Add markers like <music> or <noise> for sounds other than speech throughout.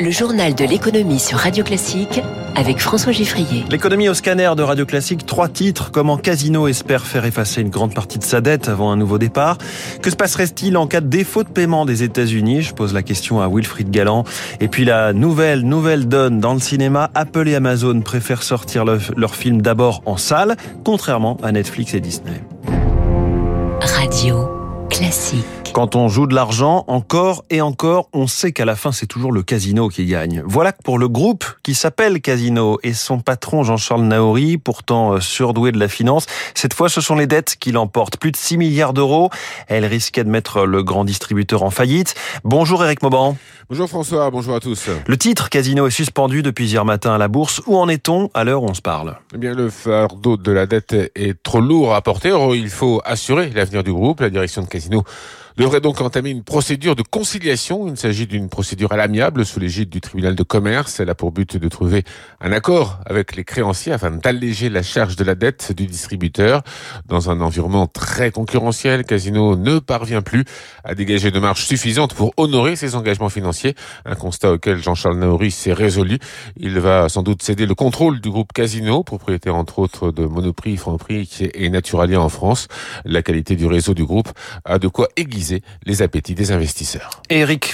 Le journal de l'économie sur Radio Classique avec François Giffrier. L'économie au scanner de Radio Classique, trois titres. Comment Casino espère faire effacer une grande partie de sa dette avant un nouveau départ? Que se passerait-il en cas de défaut de paiement des États-Unis? Je pose la question à Wilfried Galland. Et puis la nouvelle, nouvelle donne dans le cinéma. Apple et Amazon préfèrent sortir leur film d'abord en salle, contrairement à Netflix et Disney. Radio Classique. Quand on joue de l'argent, encore et encore, on sait qu'à la fin, c'est toujours le casino qui gagne. Voilà que pour le groupe qui s'appelle Casino et son patron Jean-Charles Naori, pourtant euh, surdoué de la finance, cette fois, ce sont les dettes qui l'emportent. Plus de 6 milliards d'euros. Elle risquait de mettre le grand distributeur en faillite. Bonjour Eric Mauban. Bonjour François, bonjour à tous. Le titre Casino est suspendu depuis hier matin à la bourse. Où en est-on à l'heure où on se parle? Eh bien, le fardeau de la dette est trop lourd à porter. Il faut assurer l'avenir du groupe. La direction de Casino devrait donc entamer une procédure de conciliation. Il s'agit d'une procédure à l'amiable sous l'égide du tribunal de commerce. Elle a pour but de trouver un accord avec les créanciers afin d'alléger la charge de la dette du distributeur. Dans un environnement très concurrentiel, Casino ne parvient plus à dégager de marge suffisante pour honorer ses engagements financiers. Un constat auquel Jean-Charles Naori s'est résolu. Il va sans doute céder le contrôle du groupe Casino, propriétaire entre autres de Monoprix, Franprix et Naturalia en France. La qualité du réseau du groupe a de quoi aiguiser les appétits des investisseurs.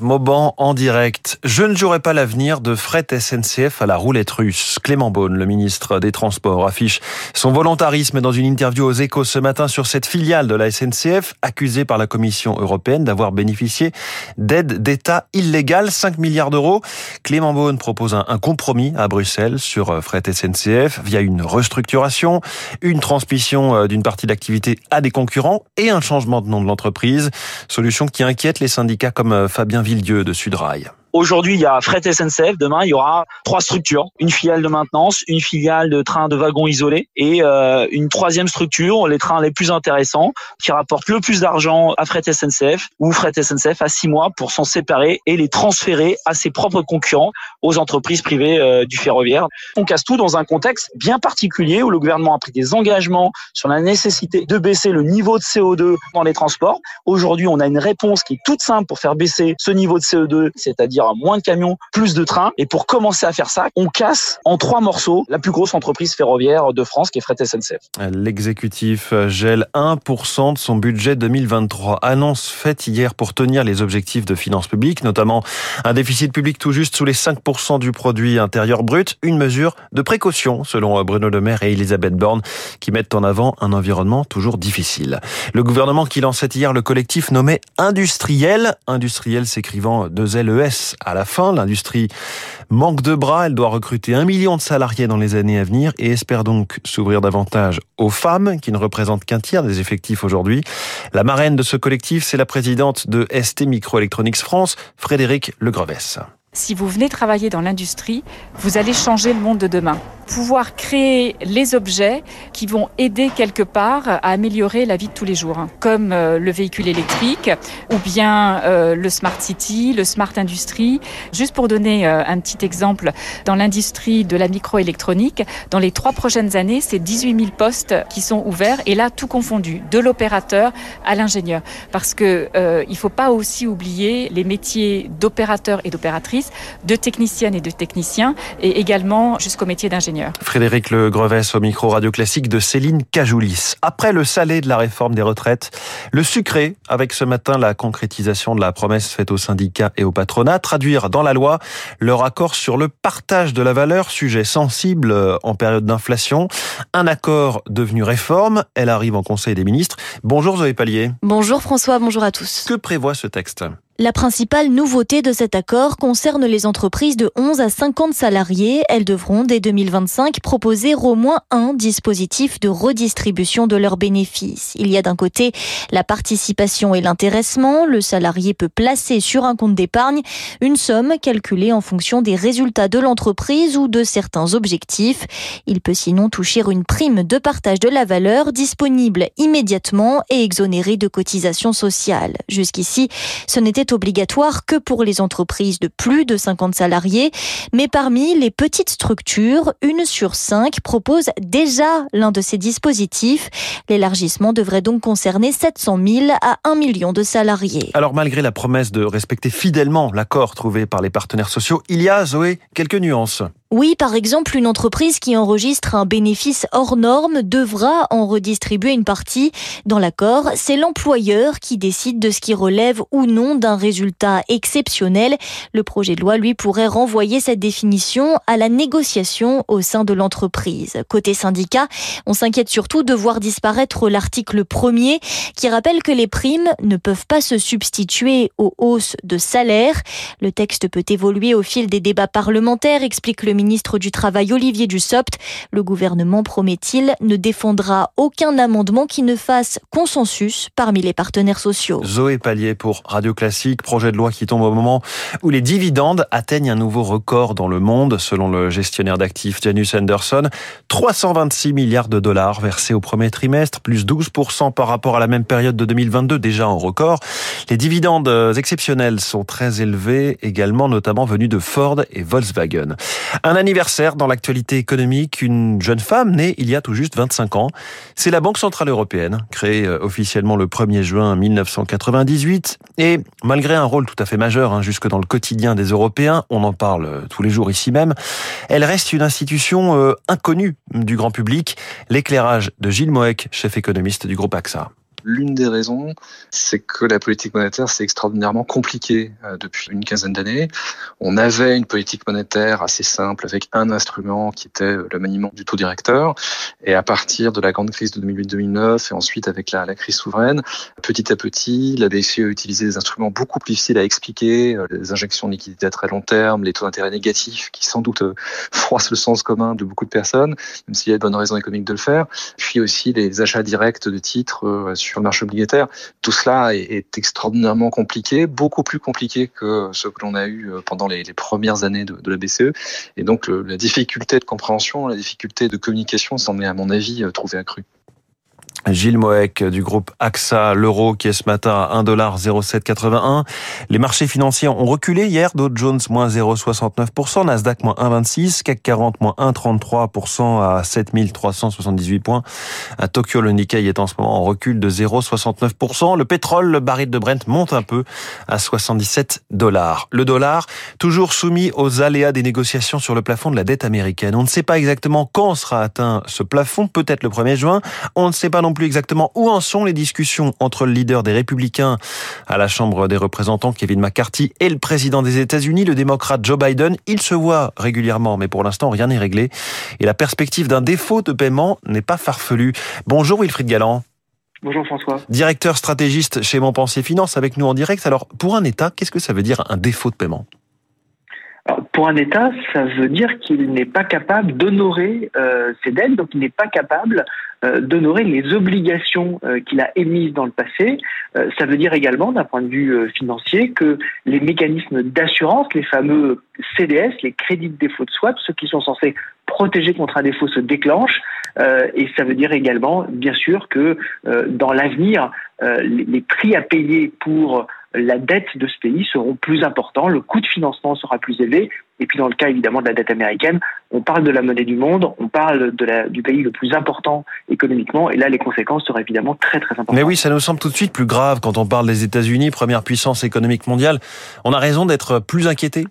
Mauban en direct. Je ne jouerai pas l'avenir de fret SNCF à la roulette russe. Clément Beaune, le ministre des Transports, affiche son volontarisme dans une interview aux échos ce matin sur cette filiale de la SNCF, accusée par la Commission européenne d'avoir bénéficié d'aides d'État illégales, 5 milliards d'euros. Clément Beaune propose un compromis à Bruxelles sur euh, fret SNCF via une restructuration, une transmission euh, d'une partie d'activité à des concurrents et un changement de nom de l'entreprise. Solution qui inquiète les syndicats comme euh, Fabien Villedieu de Sudrail. Aujourd'hui, il y a Fret SNCF. Demain, il y aura trois structures. Une filiale de maintenance, une filiale de trains de wagons isolés et euh, une troisième structure, les trains les plus intéressants, qui rapportent le plus d'argent à Fret SNCF ou Fret SNCF à six mois pour s'en séparer et les transférer à ses propres concurrents, aux entreprises privées euh, du ferroviaire. On casse tout dans un contexte bien particulier où le gouvernement a pris des engagements sur la nécessité de baisser le niveau de CO2 dans les transports. Aujourd'hui, on a une réponse qui est toute simple pour faire baisser ce niveau de CO2, c'est-à-dire moins de camions, plus de trains. Et pour commencer à faire ça, on casse en trois morceaux la plus grosse entreprise ferroviaire de France qui est Fret SNCF. L'exécutif gèle 1% de son budget 2023. Annonce faite hier pour tenir les objectifs de finances publiques, notamment un déficit public tout juste sous les 5% du produit intérieur brut. Une mesure de précaution, selon Bruno Le Maire et Elisabeth Borne, qui mettent en avant un environnement toujours difficile. Le gouvernement qui lançait hier le collectif nommé Industriel, industriel s'écrivant deux LES à la fin. L'industrie manque de bras. Elle doit recruter un million de salariés dans les années à venir et espère donc s'ouvrir davantage aux femmes qui ne représentent qu'un tiers des effectifs aujourd'hui. La marraine de ce collectif, c'est la présidente de ST Microelectronics France, Frédéric Legreves. Si vous venez travailler dans l'industrie, vous allez changer le monde de demain pouvoir créer les objets qui vont aider quelque part à améliorer la vie de tous les jours, hein. comme euh, le véhicule électrique ou bien euh, le smart city, le smart industry. Juste pour donner euh, un petit exemple, dans l'industrie de la microélectronique, dans les trois prochaines années, c'est 18 000 postes qui sont ouverts et là tout confondu, de l'opérateur à l'ingénieur, parce que il faut pas aussi oublier les métiers d'opérateur et d'opératrice, de techniciennes et de techniciens, et également jusqu'au métier d'ingénieur. Frédéric Le Greves au micro radio classique de Céline Cajoulis. Après le salé de la réforme des retraites, le sucré avec ce matin la concrétisation de la promesse faite aux syndicats et au patronat, traduire dans la loi leur accord sur le partage de la valeur, sujet sensible en période d'inflation. Un accord devenu réforme, elle arrive en Conseil des ministres. Bonjour Zoé Pallier. Bonjour François, bonjour à tous. Que prévoit ce texte? La principale nouveauté de cet accord concerne les entreprises de 11 à 50 salariés. Elles devront, dès 2025, proposer au moins un dispositif de redistribution de leurs bénéfices. Il y a d'un côté la participation et l'intéressement. Le salarié peut placer sur un compte d'épargne une somme calculée en fonction des résultats de l'entreprise ou de certains objectifs. Il peut sinon toucher une prime de partage de la valeur disponible immédiatement et exonérée de cotisations sociales. Jusqu'ici, ce n'était obligatoire que pour les entreprises de plus de 50 salariés, mais parmi les petites structures, une sur cinq propose déjà l'un de ces dispositifs. L'élargissement devrait donc concerner 700 000 à 1 million de salariés. Alors malgré la promesse de respecter fidèlement l'accord trouvé par les partenaires sociaux, il y a, Zoé, quelques nuances. Oui, par exemple, une entreprise qui enregistre un bénéfice hors norme devra en redistribuer une partie. Dans l'accord, c'est l'employeur qui décide de ce qui relève ou non d'un résultat exceptionnel. Le projet de loi, lui, pourrait renvoyer cette définition à la négociation au sein de l'entreprise. Côté syndicat, on s'inquiète surtout de voir disparaître l'article premier qui rappelle que les primes ne peuvent pas se substituer aux hausses de salaire. Le texte peut évoluer au fil des débats parlementaires, explique le ministre du Travail Olivier Dussopt. Le gouvernement, promet-il, ne défendra aucun amendement qui ne fasse consensus parmi les partenaires sociaux. Zoé Pallier pour Radio Classique, projet de loi qui tombe au moment où les dividendes atteignent un nouveau record dans le monde, selon le gestionnaire d'actifs Janus Anderson. 326 milliards de dollars versés au premier trimestre, plus 12% par rapport à la même période de 2022, déjà en record. Les dividendes exceptionnels sont très élevés, également notamment venus de Ford et Volkswagen. Un anniversaire dans l'actualité économique, une jeune femme née il y a tout juste 25 ans. C'est la Banque Centrale Européenne, créée euh, officiellement le 1er juin 1998. Et malgré un rôle tout à fait majeur hein, jusque dans le quotidien des Européens, on en parle euh, tous les jours ici même, elle reste une institution euh, inconnue du grand public. L'éclairage de Gilles Moek, chef économiste du groupe AXA. L'une des raisons, c'est que la politique monétaire, c'est extraordinairement compliqué euh, depuis une quinzaine d'années. On avait une politique monétaire assez simple avec un instrument qui était le maniement du taux directeur. Et à partir de la grande crise de 2008-2009 et ensuite avec la, crise souveraine, petit à petit, la BCE a utilisé des instruments beaucoup plus difficiles à expliquer, euh, les injections de liquidités à très long terme, les taux d'intérêt négatifs qui sans doute euh, <laughs> froissent le sens commun de beaucoup de personnes, même s'il y a de bonnes raisons économiques de le faire. Puis aussi les achats directs de titres sur le marché obligataire. Tout cela est, extraordinairement compliqué, beaucoup plus compliqué que ce que l'on a eu euh, pendant les, premières années de, la BCE. Et donc la difficulté de compréhension, la difficulté de communication s'en est à mon avis euh, trouvé accrue. Gilles Moek du groupe AXA, l'euro qui est ce matin à 1,0781. Les marchés financiers ont reculé hier, Dow Jones moins 0,69%, Nasdaq moins 1,26%, CAC 40 moins 1,33% à 7378 points. À Tokyo, le Nikkei est en ce moment en recul de 0,69%. Le pétrole, le baril de Brent monte un peu à 77 dollars. Le dollar, toujours soumis aux aléas des négociations sur le plafond de la dette américaine. On ne sait pas exactement quand sera atteint ce plafond, peut-être le 1er juin. On ne sait pas non plus exactement où en sont les discussions entre le leader des Républicains à la Chambre des représentants, Kevin McCarthy, et le président des États-Unis, le démocrate Joe Biden. Ils se voient régulièrement, mais pour l'instant, rien n'est réglé. Et la perspective d'un défaut de paiement n'est pas farfelue. Bonjour Wilfried Galland. Bonjour François. Directeur stratégiste chez Montpensier Finance avec nous en direct. Alors, pour un État, qu'est-ce que ça veut dire un défaut de paiement? Pour un État, ça veut dire qu'il n'est pas capable d'honorer euh, ses dettes, donc il n'est pas capable euh, d'honorer les obligations euh, qu'il a émises dans le passé. Euh, ça veut dire également, d'un point de vue financier, que les mécanismes d'assurance, les fameux CDS, les crédits de défaut de swap, ceux qui sont censés protéger contre un défaut, se déclenchent. et ça veut dire également, bien sûr, que dans l'avenir, les prix à payer pour la dette de ce pays seront plus importants, le coût de financement sera plus élevé. Et puis dans le cas évidemment de la dette américaine, on parle de la monnaie du monde, on parle de la, du pays le plus important économiquement, et là les conséquences seraient évidemment très très importantes. Mais oui, ça nous semble tout de suite plus grave quand on parle des États-Unis, première puissance économique mondiale. On a raison d'être plus inquiété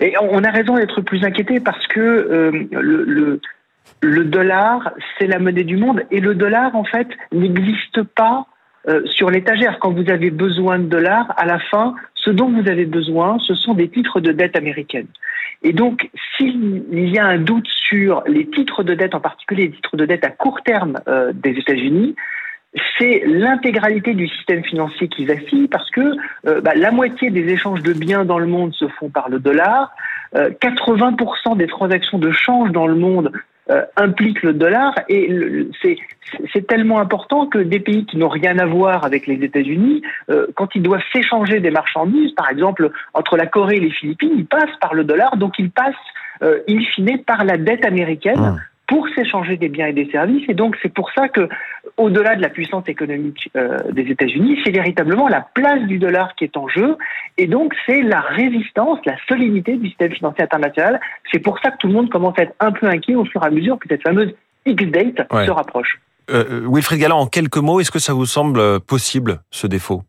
Et on a raison d'être plus inquiété parce que euh, le, le le dollar, c'est la monnaie du monde, et le dollar, en fait, n'existe pas euh, sur l'étagère. Quand vous avez besoin de dollars, à la fin, ce dont vous avez besoin, ce sont des titres de dette américaine. Et donc, s'il y a un doute sur les titres de dette, en particulier les titres de dette à court terme euh, des États-Unis, c'est l'intégralité du système financier qui vacille parce que euh, bah, la moitié des échanges de biens dans le monde se font par le dollar. 80% des transactions de change dans le monde euh, implique le dollar et c'est tellement important que des pays qui n'ont rien à voir avec les États-Unis, euh, quand ils doivent s'échanger des marchandises, par exemple entre la Corée et les Philippines, ils passent par le dollar, donc ils passent euh, in fine par la dette américaine. Pour s'échanger des biens et des services. Et donc c'est pour ça que, au-delà de la puissance économique euh, des États-Unis, c'est véritablement la place du dollar qui est en jeu. Et donc c'est la résistance, la solidité du système financier international. C'est pour ça que tout le monde commence à être un peu inquiet au fur et à mesure que cette fameuse X-date se rapproche. Euh, Wilfried Galland, en quelques mots, est-ce que ça vous semble possible ce défaut?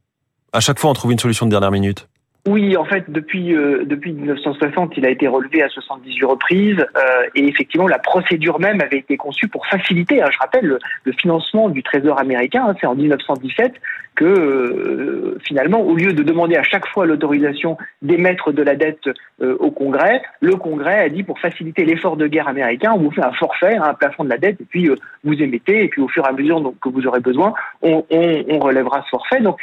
À chaque fois, on trouve une solution de dernière minute. Oui, en fait, depuis euh, depuis 1960, il a été relevé à 78 reprises euh, et effectivement, la procédure même avait été conçue pour faciliter. Hein, je rappelle le, financement du Trésor américain. Hein, c'est en 1917 que euh, finalement, au lieu de demander à chaque fois l'autorisation d'émettre de la dette euh, au Congrès, le Congrès a dit pour faciliter l'effort de guerre américain, on vous fait un forfait, un plafond de la dette, et puis euh, vous émettez, et puis au fur et à mesure donc, que vous aurez besoin, on, on, on relèvera ce forfait. Donc,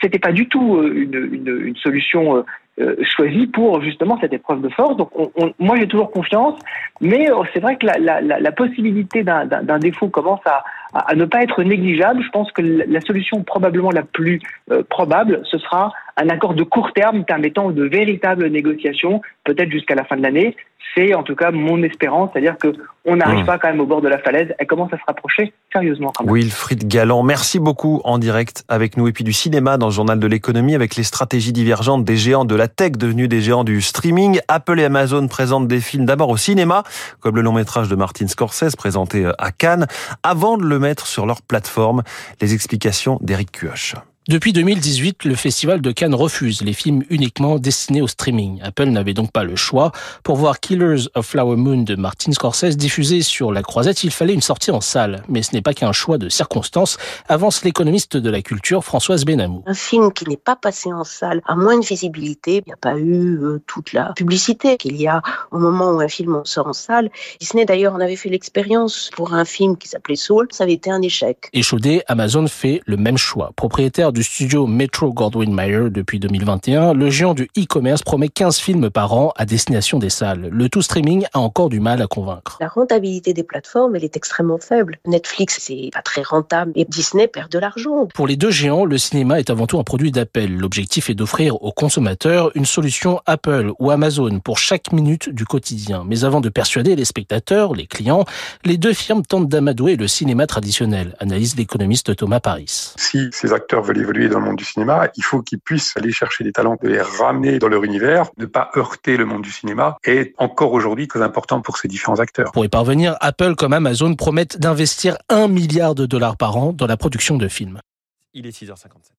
c'était pas du tout une, une, une solution euh, choisi pour justement cette épreuve de force. Donc, on, on, moi, j'ai toujours confiance, mais euh, c'est vrai que la, la, la possibilité d'un défaut commence à, à, ne pas être négligeable. Je pense que la solution probablement la plus euh, probable, ce sera un accord de court terme permettant de véritables négociations, peut-être jusqu'à la fin de l'année. C'est en tout cas mon espérance, c'est-à-dire que on n'arrive mmh. pas quand même au bord de la falaise. Elle commence à se rapprocher sérieusement. Quand même. Wilfried Galland, merci beaucoup en direct avec nous et puis du cinéma dans le journal de l'économie avec les stratégies divergentes des géants de la tech devenus des géants du streaming. Apple et Amazon présentent des films d'abord au cinéma, comme le long métrage de Martin Scorsese présenté à Cannes, avant de le mettre sur leur plateforme. Les explications d'Éric Cuoche. Depuis 2018, le Festival de Cannes refuse les films uniquement destinés au streaming. Apple n'avait donc pas le choix. Pour voir Killers of Flower Moon de Martin Scorsese diffusé sur la croisette, il fallait une sortie en salle. Mais ce n'est pas qu'un choix de circonstances, avance l'économiste de la culture Françoise Benamou. Un film qui n'est pas passé en salle a moins de visibilité. Il n'y a pas eu euh, toute la publicité qu'il y a au moment où un film sort en salle. Disney d'ailleurs en avait fait l'expérience pour un film qui s'appelait Soul. Ça avait été un échec. Échaudé, Amazon fait le même choix. Propriétaire du studio Metro Goldwyn Mayer depuis 2021, le géant du e-commerce promet 15 films par an à destination des salles. Le tout streaming a encore du mal à convaincre. La rentabilité des plateformes, elle est extrêmement faible. Netflix, c'est pas très rentable et Disney perd de l'argent. Pour les deux géants, le cinéma est avant tout un produit d'appel. L'objectif est d'offrir aux consommateurs une solution Apple ou Amazon pour chaque minute du quotidien. Mais avant de persuader les spectateurs, les clients, les deux firmes tentent d'amadouer le cinéma traditionnel, analyse l'économiste Thomas Paris. Si ces acteurs veulent évoluer dans le monde du cinéma, il faut qu'ils puissent aller chercher des talents, de les ramener dans leur univers, ne pas heurter le monde du cinéma, est encore aujourd'hui très important pour ces différents acteurs. Pour y parvenir, Apple comme Amazon promettent d'investir un milliard de dollars par an dans la production de films. Il est 6h57.